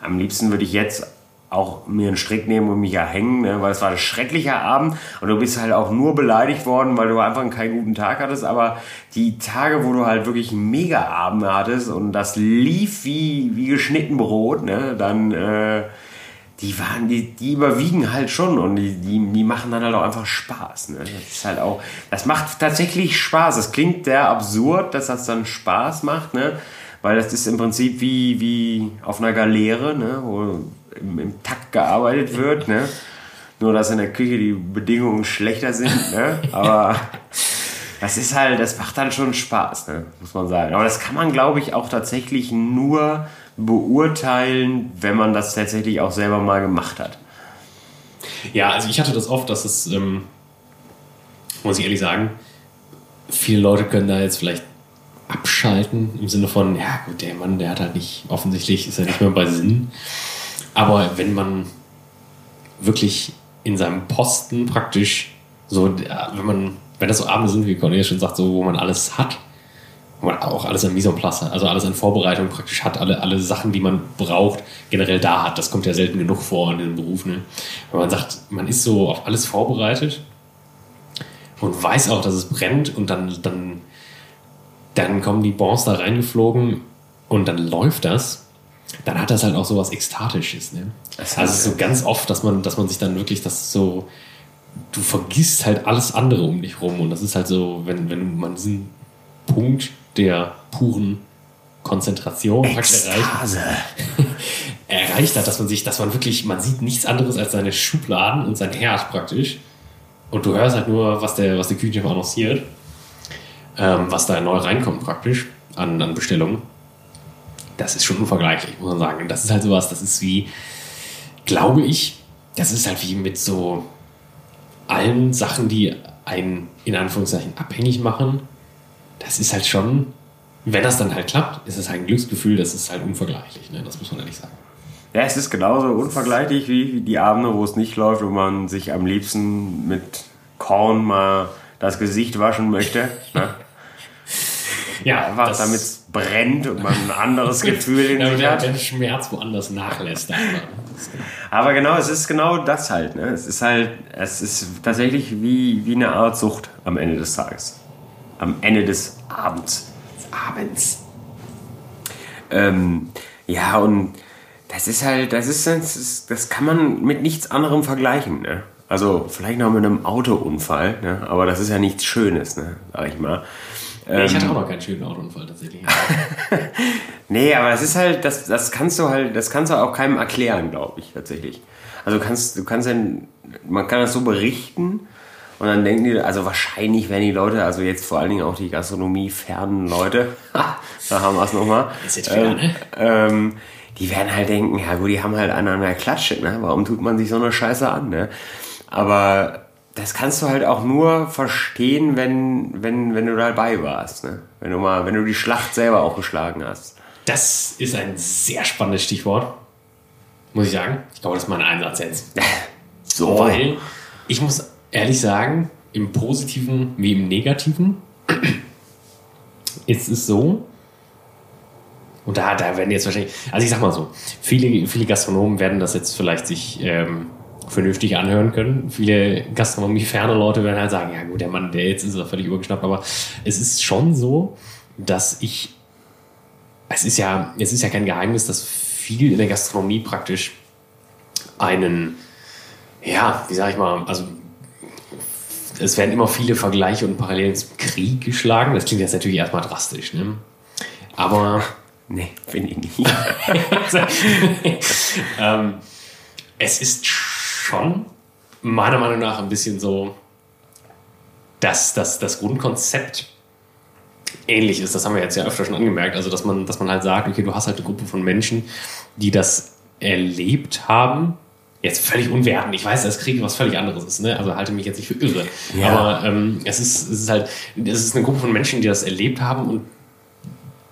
am liebsten würde ich jetzt auch mir einen Strick nehmen und mich ja hängen, ne? weil es war ein schrecklicher Abend und du bist halt auch nur beleidigt worden, weil du einfach keinen guten Tag hattest. Aber die Tage, wo du halt wirklich mega Abend hattest und das lief wie, wie geschnitten Brot, ne? dann äh, die waren, die, die überwiegen halt schon und die, die, die machen dann halt auch einfach Spaß. Ne? Das ist halt auch, das macht tatsächlich Spaß. Das klingt sehr absurd, dass das dann Spaß macht, ne? Weil das ist im Prinzip wie, wie auf einer Galeere, ne? wo im, im Takt gearbeitet wird, ne? Nur dass in der Küche die Bedingungen schlechter sind, ne? Aber das ist halt, das macht dann schon Spaß, ne? muss man sagen. Aber das kann man, glaube ich, auch tatsächlich nur beurteilen, wenn man das tatsächlich auch selber mal gemacht hat. Ja, also ich hatte das oft, dass es, ähm, muss ich ehrlich sagen, viele Leute können da jetzt vielleicht abschalten im Sinne von, ja gut, der Mann, der hat halt nicht, offensichtlich ist er nicht mehr bei Sinn. Aber wenn man wirklich in seinem Posten praktisch so, wenn man, wenn das so Abende sind, wie Cornelia schon sagt, so, wo man alles hat, wo man auch alles an Mise en place, also alles an Vorbereitung praktisch hat, alle, alle Sachen, die man braucht, generell da hat. Das kommt ja selten genug vor in den Berufen. Ne? Wenn man sagt, man ist so auf alles vorbereitet und weiß auch, dass es brennt und dann, dann, dann kommen die Bons da reingeflogen und dann läuft das, dann hat das halt auch so was Ekstatisches. Ne? Also so ganz oft, dass man, dass man sich dann wirklich das so, du vergisst halt alles andere um dich rum und das ist halt so, wenn, wenn man diesen Punkt der puren Konzentration erreicht, erreicht hat, dass man sich, dass man wirklich, man sieht nichts anderes als seine Schubladen und sein Herd praktisch. Und du hörst halt nur, was der, was der Küchenchef annonciert, ähm, was da neu reinkommt praktisch an, an Bestellungen. Das ist schon unvergleichlich, muss man sagen. Und das ist halt sowas, das ist wie, glaube ich, das ist halt wie mit so allen Sachen, die einen in Anführungszeichen abhängig machen, das ist halt schon, wenn das dann halt klappt, ist es halt ein Glücksgefühl, das ist halt unvergleichlich, ne? das muss man ehrlich sagen. Ja, es ist genauso unvergleichlich wie die Abende, wo es nicht läuft, wo man sich am liebsten mit Korn mal das Gesicht waschen möchte. Ne? ja, einfach damit es brennt und man ein anderes Gefühl in sich hat. Der Schmerz woanders nachlässt. Aber genau, es ist genau das halt. Ne? Es ist halt, es ist tatsächlich wie, wie eine Art Sucht am Ende des Tages am Ende des Abends. Des Abends. Ähm, ja, und das ist halt, das ist, das ist, das kann man mit nichts anderem vergleichen. Ne? Also vielleicht noch mit einem Autounfall, ne? aber das ist ja nichts Schönes, ne? sag ich mal. Nee, ich hatte ähm, auch noch keinen schönen Autounfall tatsächlich. nee, aber das ist halt, das, das kannst du halt, das kannst du auch keinem erklären, glaube ich, tatsächlich. Also du kannst, du kannst ja, man kann das so berichten, und dann denken die, also wahrscheinlich werden die Leute, also jetzt vor allen Dingen auch die gastronomiefernen Leute, da haben wir es nochmal, ähm, ne? ähm, die werden halt denken, ja gut, die haben halt einen an der Klatsche, ne? warum tut man sich so eine Scheiße an? Ne? Aber das kannst du halt auch nur verstehen, wenn, wenn, wenn du dabei warst. Ne? Wenn du mal, wenn du die Schlacht selber auch geschlagen hast. Das ist ein sehr spannendes Stichwort, muss ich sagen. Ich glaube, das ist mein Einsatz jetzt. So. Weil ich muss ehrlich sagen, im Positiven wie im Negativen ist es so, und da, da werden jetzt wahrscheinlich, also ich sag mal so, viele, viele Gastronomen werden das jetzt vielleicht sich ähm, vernünftig anhören können. Viele gastronomieferne Leute werden halt sagen, ja gut, der Mann, der jetzt ist er völlig übergeschnappt, aber es ist schon so, dass ich, es ist ja, es ist ja kein Geheimnis, dass viel in der Gastronomie praktisch einen, ja, wie sag ich mal, also es werden immer viele Vergleiche und Parallelen zum Krieg geschlagen. Das klingt jetzt natürlich erstmal drastisch, ne? Aber. Nee, finde ich nicht. ähm, es ist schon meiner Meinung nach ein bisschen so, dass, dass das Grundkonzept ähnlich ist. Das haben wir jetzt ja öfter schon angemerkt. Also, dass man, dass man halt sagt, okay, du hast halt eine Gruppe von Menschen, die das erlebt haben. Jetzt völlig unwertend. Ich weiß, dass Krieg was völlig anderes ist. Ne? Also halte mich jetzt nicht für irre. Ja. Aber ähm, es, ist, es ist halt, es ist eine Gruppe von Menschen, die das erlebt haben und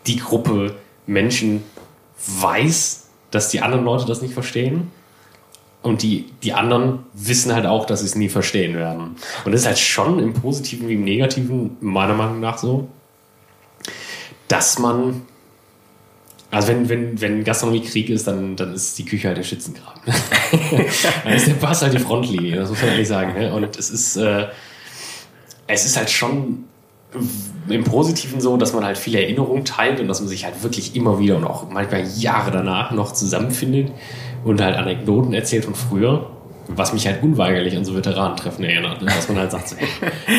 die Gruppe Menschen weiß, dass die anderen Leute das nicht verstehen und die, die anderen wissen halt auch, dass sie es nie verstehen werden. Und das ist halt schon im Positiven wie im Negativen, meiner Meinung nach so, dass man, also wenn, wenn, wenn Gastronomie Krieg ist, dann, dann ist die Küche halt der Schützengraben. dann ist der Pass halt die Frontlinie, das muss man ehrlich sagen. Ne? Und es ist, äh, es ist halt schon im Positiven so, dass man halt viele Erinnerungen teilt und dass man sich halt wirklich immer wieder und auch manchmal Jahre danach noch zusammenfindet und halt Anekdoten erzählt von früher, was mich halt unweigerlich an so Veteranentreffen erinnert. Ne? Dass man halt sagt, so, hey,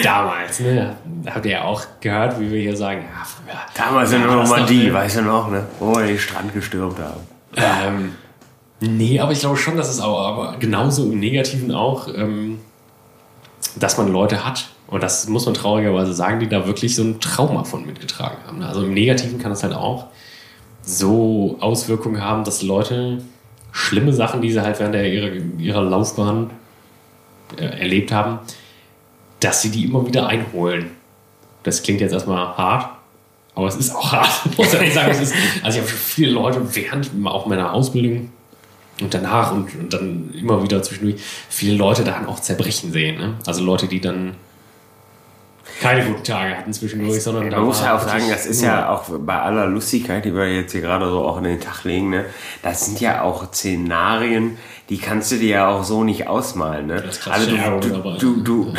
damals, ne, habt ihr ja auch gehört, wie wir hier sagen, ja, früher. Damals in Normandie, weißt du noch, ne, wo wir den Strand gestürmt haben. Ähm, nee, aber ich glaube schon, dass es auch, aber genauso im Negativen auch, ähm, dass man Leute hat, und das muss man traurigerweise sagen, die da wirklich so ein Trauma von mitgetragen haben. Ne? Also im Negativen kann es halt auch so Auswirkungen haben, dass Leute schlimme Sachen, die sie halt während der, ihrer, ihrer Laufbahn äh, erlebt haben, dass sie die immer wieder einholen. Das klingt jetzt erstmal hart, aber es ist auch hart, muss ich sagen. Ist, also ich habe viele Leute während auch meiner Ausbildung und danach und, und, dann immer wieder zwischendurch viele Leute dann auch zerbrechen sehen. Ne? Also Leute, die dann keine guten Tage hatten zwischendurch, sondern Man muss ja auch sagen, das ist ja auch bei aller Lustigkeit, die wir jetzt hier gerade so auch in den Tag legen, ne, das sind ja auch Szenarien, die kannst du dir ja auch so nicht ausmalen. Ne? Also du, du, du, du,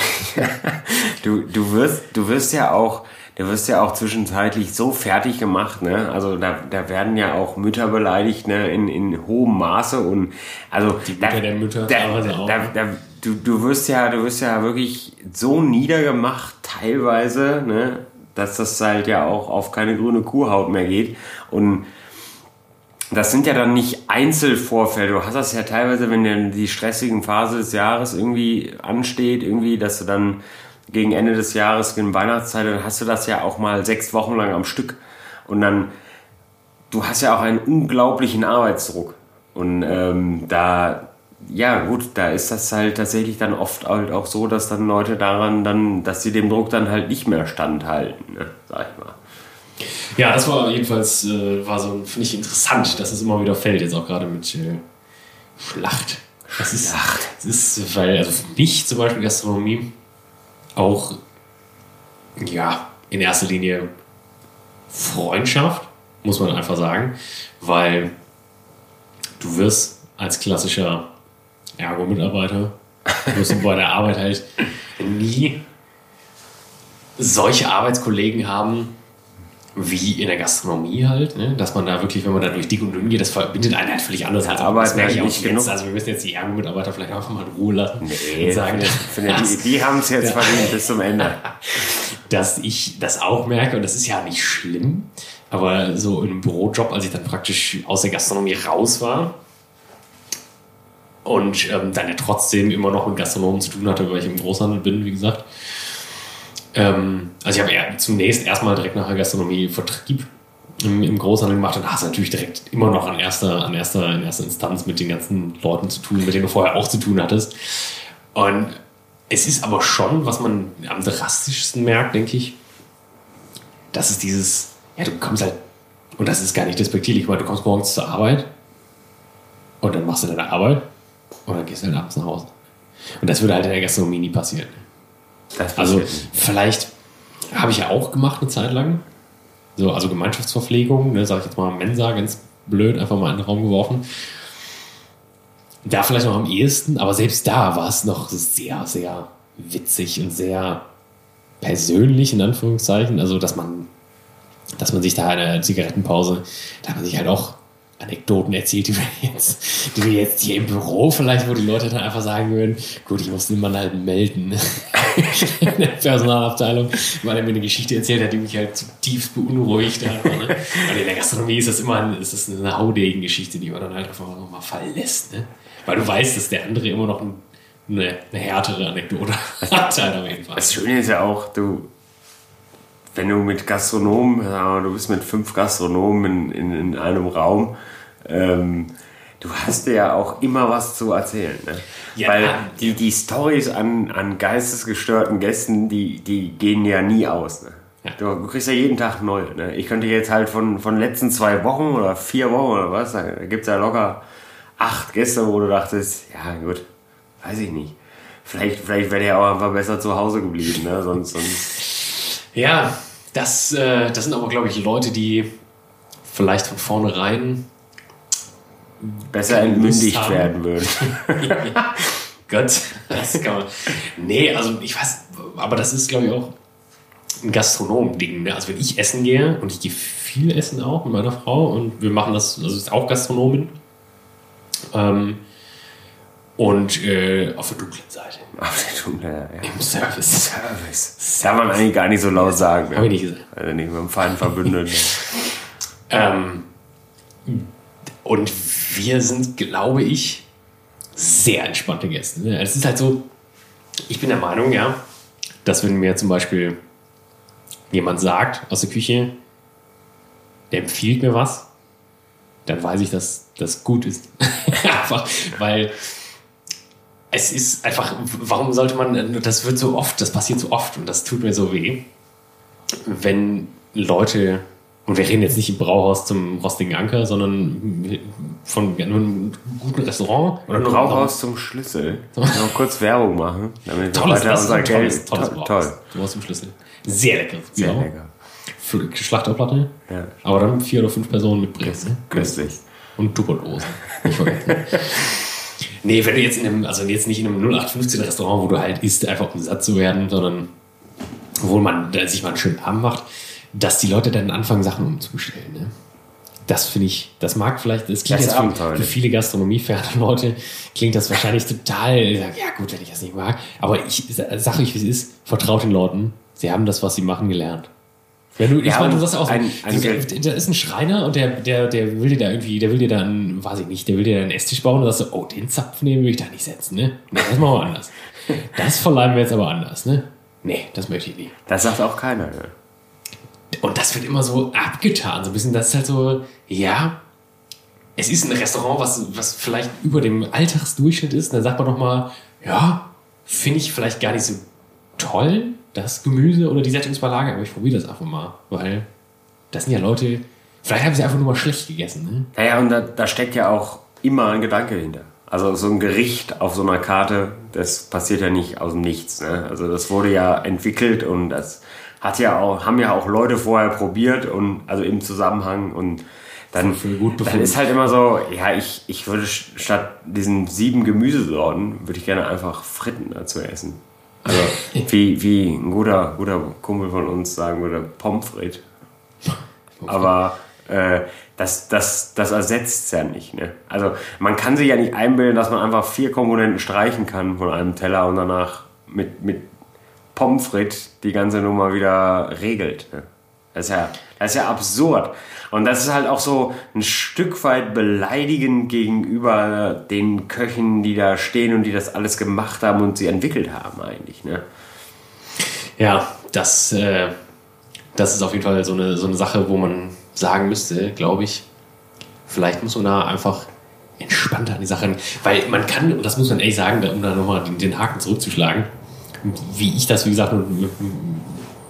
du, du, wirst, du wirst ja auch der wirst ja auch zwischenzeitlich so fertig gemacht, ne? Also da, da werden ja auch Mütter beleidigt, ne? In, in hohem Maße und also die Mütter da, der Mütter da, auch. Da, da, du, du wirst ja, du wirst ja wirklich so niedergemacht teilweise, ne? Dass das halt ja auch auf keine grüne Kuhhaut mehr geht und das sind ja dann nicht Einzelvorfälle. Du hast das ja teilweise, wenn dann die stressigen Phase des Jahres irgendwie ansteht, irgendwie, dass du dann gegen Ende des Jahres, in Weihnachtszeit, dann hast du das ja auch mal sechs Wochen lang am Stück. Und dann, du hast ja auch einen unglaublichen Arbeitsdruck. Und ähm, da, ja gut, da ist das halt tatsächlich dann oft halt auch so, dass dann Leute daran dann, dass sie dem Druck dann halt nicht mehr standhalten, ne, sag ich mal. Ja, das war jedenfalls, äh, war so, finde ich interessant, dass es immer wieder fällt, jetzt auch gerade mit äh, Schlacht. Das ist, Schlacht. Das ist, weil, also für mich zum Beispiel Gastronomie, auch ja, in erster Linie Freundschaft, muss man einfach sagen, weil du wirst als klassischer Ergo-Mitarbeiter, wirst du bei der Arbeit halt nie solche Arbeitskollegen haben, wie in der Gastronomie halt, ne? dass man da wirklich, wenn man da durch dick und dünn geht, das verbindet einen halt völlig anders. als aber das merke ich auch jetzt. Genug. Also wir müssen jetzt die Ergo-Mitarbeiter vielleicht einfach mal in Ruhe lassen nee, und sagen, die, die haben es jetzt ja. verdient bis zum Ende. Dass ich das auch merke und das ist ja nicht schlimm, aber so in einem Bürojob, als ich dann praktisch aus der Gastronomie raus war und ähm, dann ja trotzdem immer noch mit Gastronomen zu tun hatte, weil ich im Großhandel bin, wie gesagt, ähm, also ich habe zunächst erstmal direkt nach der Gastronomie Vertrieb im, im Großhandel gemacht und hast natürlich direkt immer noch an erster, an erster, in erster Instanz mit den ganzen Leuten zu tun, mit denen du vorher auch zu tun hattest. Und es ist aber schon, was man am drastischsten merkt, denke ich, dass es dieses, ja, du kommst halt und das ist gar nicht despektierlich, weil du kommst morgens zur Arbeit und dann machst du deine Arbeit und dann gehst du halt abends nach Hause. Und das würde halt in der Gastronomie nie passieren. also vielleicht habe ich ja auch gemacht eine Zeit lang. So, also Gemeinschaftsverpflegung, ne, sage ich jetzt mal Mensa, ganz blöd, einfach mal in den Raum geworfen. Da vielleicht noch am ehesten, aber selbst da war es noch sehr, sehr witzig und sehr persönlich, in Anführungszeichen. Also, dass man, dass man sich da in der Zigarettenpause, da hat man sich halt auch Anekdoten erzählt, die wir jetzt, die wir jetzt hier im Büro vielleicht, wo die Leute dann einfach sagen würden, gut, ich muss den Mann halt melden in der Personalabteilung, weil er mir eine Geschichte erzählt hat, die mich halt zutiefst beunruhigt hat. Ne? Weil in der Gastronomie ist das immer ist das eine Haudegen-Geschichte, die man dann halt einfach nochmal verlässt. Ne? Weil du weißt, dass der andere immer noch ein, eine, eine härtere Anekdote hat. Halt auf jeden Fall. Das Schöne ist ja auch, du, wenn du mit Gastronomen, du bist mit fünf Gastronomen in, in, in einem Raum, ähm, du hast ja auch immer was zu erzählen. Ne? Ja, Weil die, die Stories an, an geistesgestörten Gästen, die, die gehen ja nie aus. Ne? Ja. Du kriegst ja jeden Tag neue. Ne? Ich könnte jetzt halt von, von letzten zwei Wochen oder vier Wochen oder was, da gibt es ja locker acht Gäste, wo du dachtest, ja gut, weiß ich nicht. Vielleicht, vielleicht wäre der auch einfach besser zu Hause geblieben. Ne? Sonst, sonst ja, das, äh, das sind aber, glaube ich, Leute, die vielleicht von vornherein besser entmündigt werden würden. Gott, das kann man. Nee, also ich weiß, aber das ist, glaube ich, auch ein Gastronom-Ding. Ne? Also wenn ich essen gehe und ich gehe viel essen auch mit meiner Frau und wir machen das, also ist auch Gastronomin. Ähm, und äh, auf der dunklen Seite. Auf der dunklen, ja. Im Service. Service. Das kann man eigentlich gar nicht so laut sagen. Ne? Habe ich nicht gesagt. Also nicht mit dem Feind verbündet. ähm, und wir sind, glaube ich, sehr entspannte Gäste. Ne? Es ist halt so, ich bin der Meinung, ja, dass wenn mir zum Beispiel jemand sagt aus der Küche, der empfiehlt mir was, dann weiß ich, dass das gut ist. einfach, weil es ist einfach, warum sollte man, das wird so oft, das passiert so oft und das tut mir so weh, wenn Leute und wir reden jetzt nicht im Brauhaus zum Rostigen Anker, sondern von einem guten Restaurant. Oder Brauhaus zum Schlüssel. noch kurz Werbung machen, damit tolles, wir weiter unser Geld... Tolles, tolles to Toll. Brauhaus zum Schlüssel. Sehr lecker. Sehr genau. lecker. Schlachterplatte. Ja. Aber dann vier oder fünf Personen mit Brezel. Köstlich. Und Tupperdosen. Nee, wenn du jetzt in einem, also jetzt nicht in einem 0815 Restaurant, wo du halt isst, einfach um satt zu werden, sondern wo man sich mal einen schönen Abend macht, dass die Leute dann anfangen, Sachen umzustellen. Ne? Das finde ich, das mag vielleicht, das klingt das jetzt für, für, viele gastronomieferne Leute, klingt das wahrscheinlich total, ja gut, wenn ich das nicht mag, aber ich sage euch, wie es ist, vertraut den Leuten, sie haben das, was sie machen, gelernt. Wenn du, ich ja, meine, du sagst auch, ein, ein da ist ein Schreiner und der, der, der will dir da irgendwie, der will dir dann, weiß ich nicht, der will dir da einen Esstisch bauen und sagst du, oh, den Zapf nehmen will ich da nicht setzen, ne? Nee, das machen wir anders. Das verleihen wir jetzt aber anders, ne? Nee, das möchte ich nicht. Das sagt auch keiner, ne? Und das wird immer so abgetan, so ein bisschen. Das ist halt so, ja, es ist ein Restaurant, was, was vielleicht über dem Alltagsdurchschnitt ist. Und dann sagt man doch mal, ja, finde ich vielleicht gar nicht so toll, das Gemüse oder die Sättigungsbeilage, aber ich probiere das einfach mal, weil das sind ja Leute, vielleicht haben sie einfach nur mal schlecht gegessen. Ne? Naja, und da, da steckt ja auch immer ein Gedanke hinter. Also so ein Gericht auf so einer Karte, das passiert ja nicht aus dem Nichts. Ne? Also das wurde ja entwickelt und das hat ja auch, haben ja auch Leute vorher probiert und also im Zusammenhang und dann, dann ist halt immer so, ja, ich, ich würde statt diesen sieben Gemüsesorten, würde ich gerne einfach Fritten dazu essen. Also wie, wie ein guter, guter Kumpel von uns sagen würde, Pommes frites. Aber äh, das, das, das ersetzt es ja nicht. Ne? Also man kann sich ja nicht einbilden, dass man einfach vier Komponenten streichen kann von einem Teller und danach mit, mit Pommes frites die ganze Nummer wieder regelt. Das ist, ja, das ist ja absurd. Und das ist halt auch so ein Stück weit beleidigend gegenüber den Köchen, die da stehen und die das alles gemacht haben und sie entwickelt haben eigentlich. Ne? Ja, das, äh, das ist auf jeden Fall so eine, so eine Sache, wo man sagen müsste, glaube ich, vielleicht muss man da einfach entspannter an die Sache, weil man kann, und das muss man ehrlich sagen, um da nochmal den, den Haken zurückzuschlagen, wie ich das, wie gesagt,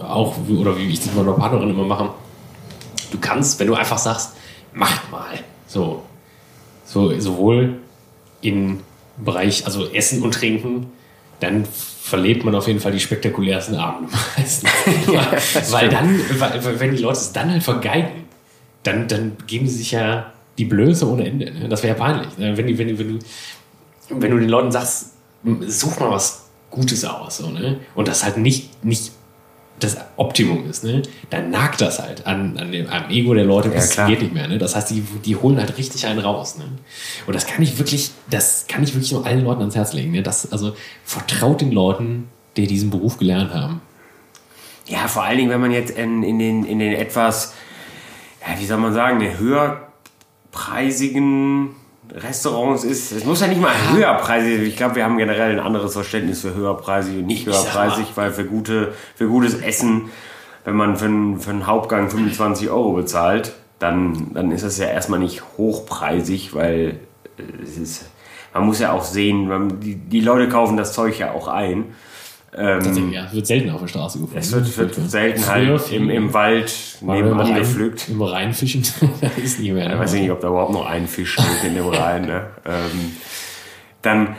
auch, oder wie ich das mit meiner Partnerin immer mache, du kannst, wenn du einfach sagst, macht mal. So, so sowohl im Bereich, also Essen und Trinken, dann verlebt man auf jeden Fall die spektakulärsten Abende meistens. ja, weil dann, weil, wenn die Leute es dann halt vergeigen, dann, dann geben sie sich ja die Blöße ohne Ende. Ne? Das wäre ja peinlich. Ne? Wenn, die, wenn, die, wenn, du, wenn du den Leuten sagst, such mal was Gutes aus. So, ne? Und das halt nicht, nicht das Optimum ist, ne? dann nagt das halt an, an dem, am Ego der Leute bis ja, geht nicht mehr. Ne? Das heißt, die, die holen halt richtig einen raus. Ne? Und das kann ich wirklich, das kann ich wirklich nur allen Leuten ans Herz legen. Ne? Das, also vertraut den Leuten, die diesen Beruf gelernt haben. Ja, vor allen Dingen, wenn man jetzt in, in, den, in den etwas, ja, wie soll man sagen, höherpreisigen Restaurants ist, es muss ja nicht mal höherpreisig sein. Ich glaube, wir haben generell ein anderes Verständnis für höherpreisig und nicht höherpreisig, weil für, gute, für gutes Essen, wenn man für einen, für einen Hauptgang 25 Euro bezahlt, dann, dann ist das ja erstmal nicht hochpreisig, weil es ist, man muss ja auch sehen, die, die Leute kaufen das Zeug ja auch ein. Ähm, ja, es wird selten auf der Straße gefunden. Es wird, wird selten halt im, im Wald nebenan gepflückt. Im Rhein fischen, ist nicht mehr. Ne? Ich weiß nicht, ob da überhaupt noch ein Fisch steht in dem Rhein. Ne? Ähm, dann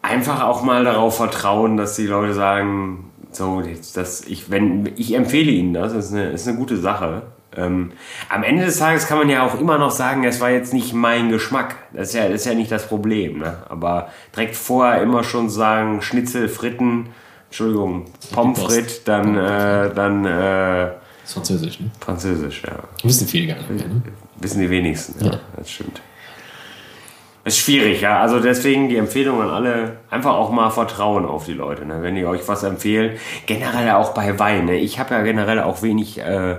einfach auch mal darauf vertrauen, dass die Leute sagen, so, das, ich, wenn, ich empfehle Ihnen das, das ist eine, ist eine gute Sache. Ähm, am Ende des Tages kann man ja auch immer noch sagen, es war jetzt nicht mein Geschmack. Das ist ja, das ist ja nicht das Problem. Ne? Aber direkt vorher immer schon sagen, Schnitzel, Fritten, Entschuldigung, Pommes frites, dann, äh, dann äh, Französisch, ne? Französisch, ja. Wissen viele gar nicht mehr, ne? Wissen die wenigsten, ja, ja. das stimmt. Ist schwierig, ja. Also deswegen die Empfehlung an alle, einfach auch mal vertrauen auf die Leute, ne? wenn die euch was empfehlen. Generell auch bei Wein. Ne? Ich habe ja generell auch wenig äh,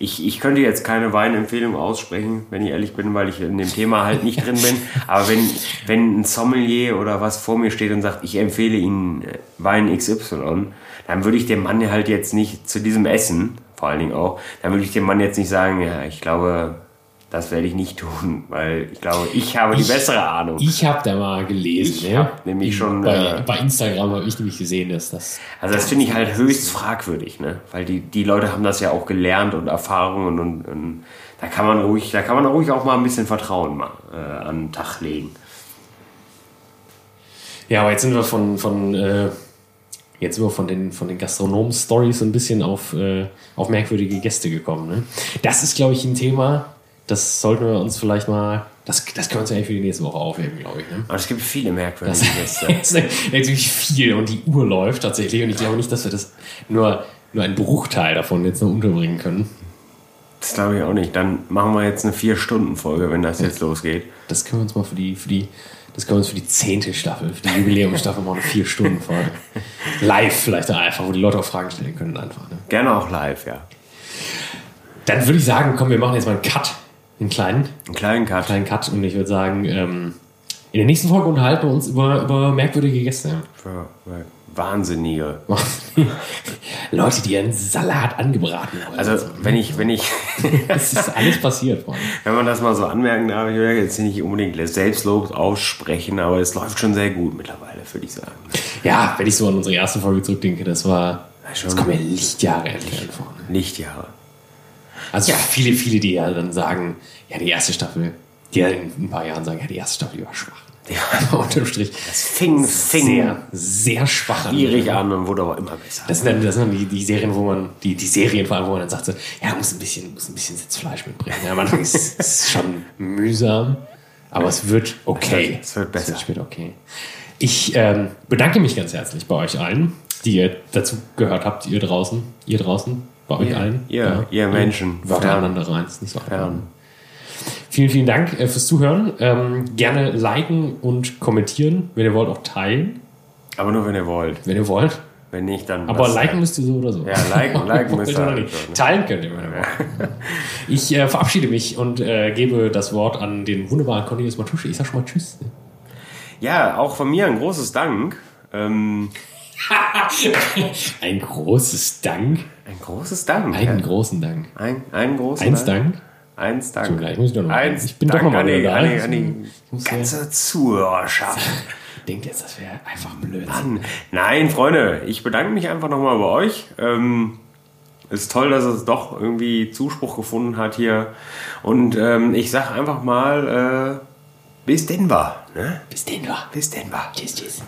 ich, ich könnte jetzt keine Weinempfehlung aussprechen, wenn ich ehrlich bin, weil ich in dem Thema halt nicht drin bin. Aber wenn, wenn ein Sommelier oder was vor mir steht und sagt, ich empfehle Ihnen äh, Wein XY, dann würde ich dem Mann halt jetzt nicht zu diesem Essen, vor allen Dingen auch, dann würde ich dem Mann jetzt nicht sagen, ja, ich glaube, das werde ich nicht tun, weil ich glaube, ich habe die ich, bessere Ahnung. Ich habe da mal gelesen, ich ne? nämlich schon bei, äh, bei Instagram habe ich nämlich gesehen, dass das. Also das finde ich halt höchst fragwürdig, ne? Weil die, die Leute haben das ja auch gelernt und Erfahrungen und, und da kann man ruhig, da kann man ruhig auch mal ein bisschen Vertrauen mal äh, an den Tag legen. Ja, aber jetzt sind wir von, von äh, jetzt sind wir von den, von den Gastronomen-Stories ein bisschen auf, äh, auf merkwürdige Gäste gekommen. Ne? Das ist, glaube ich, ein Thema, das sollten wir uns vielleicht mal. Das, das können wir uns ja eigentlich für die nächste Woche aufheben, glaube ich. Ne? Aber es gibt viele merkwürdige Gäste. Das ist natürlich viel und die Uhr läuft tatsächlich. Und ich glaube nicht, dass wir das nur, nur einen Bruchteil davon jetzt noch unterbringen können. Das glaube ich auch nicht. Dann machen wir jetzt eine Vier-Stunden-Folge, wenn das jetzt losgeht. Das können wir uns mal für die, für die, das können wir uns für die zehnte Staffel, für die Jubiläumsstaffel mal eine Vier-Stunden-Folge. live vielleicht einfach, wo die Leute auch Fragen stellen können einfach. Ne? Gerne auch live, ja. Dann würde ich sagen, komm, wir machen jetzt mal einen Cut. Einen kleinen. Einen kleinen Cut. Einen kleinen Cut. Und ich würde sagen, ähm, in der nächsten Folge unterhalten wir uns über, über merkwürdige Gäste. Für, für Wahnsinnige. Leute, die ihren Salat angebraten haben. Also, wenn ich, wenn ich. Es ist alles passiert, Freunde. Wenn man das mal so anmerken darf, ich will jetzt nicht unbedingt Selbstlob aussprechen, aber es läuft schon sehr gut mittlerweile, würde ich sagen. Ja, wenn ich so an unsere erste Folge zurückdenke, das war. Das kommen ja Lichtjahre entfernt vor. Lichtjahre. Also ja. viele, viele, die ja dann sagen, ja, die erste Staffel, die ja in ein paar Jahren sagen, ja, die erste Staffel war schwach. Ja, unterm Strich. Das fing, fing sehr, sehr schwach an. Schwierig an und wurde aber immer besser. Das sind dann, das sind dann die, die Serien, wo man, die, die Serien vor allem, wo man dann sagt so, ja, muss ein bisschen, muss ein bisschen Sitzfleisch mitbringen. Ja, am Anfang ist es schon mühsam, aber es wird okay. Es wird besser. Es wird okay. Ich ähm, bedanke mich ganz herzlich bei euch allen, die ihr dazu gehört habt, ihr draußen, ihr draußen bei euch allen. Ihr, ja, ihr Menschen. Wörter aneinander rein, ist nicht so fern. Vielen, vielen Dank äh, fürs Zuhören. Ähm, gerne liken und kommentieren, wenn ihr wollt, auch teilen. Aber nur, wenn ihr wollt. Wenn ihr wollt. Wenn nicht, dann. Aber liken müsst ihr so oder so. Ja, liken, liken müsst ihr. Nicht. Ne? Teilen könnt ihr, wenn ihr wollt. Ich äh, verabschiede mich und äh, gebe das Wort an den wunderbaren Cornelius Matusche. Ich sag schon mal Tschüss. Ja, auch von mir ein großes Dank. Ähm, ein großes Dank. Ein großes Dank. Einen ja. großen Dank. Ein, einen großen Eins Dank. Dank. Eins Dank. So, gleich muss ich doch noch Eins ich bin Dank doch noch mal an die, an die, an die ganze Zuhörerschaft. Denkt jetzt, das wäre einfach blöd. Mann. Nein, Freunde, ich bedanke mich einfach nochmal bei euch. Ähm, ist toll, dass es doch irgendwie Zuspruch gefunden hat hier. Und ähm, ich sag einfach mal, äh, bis Denver. Ne? Bis Denver. Bis Denver. Tschüss, tschüss.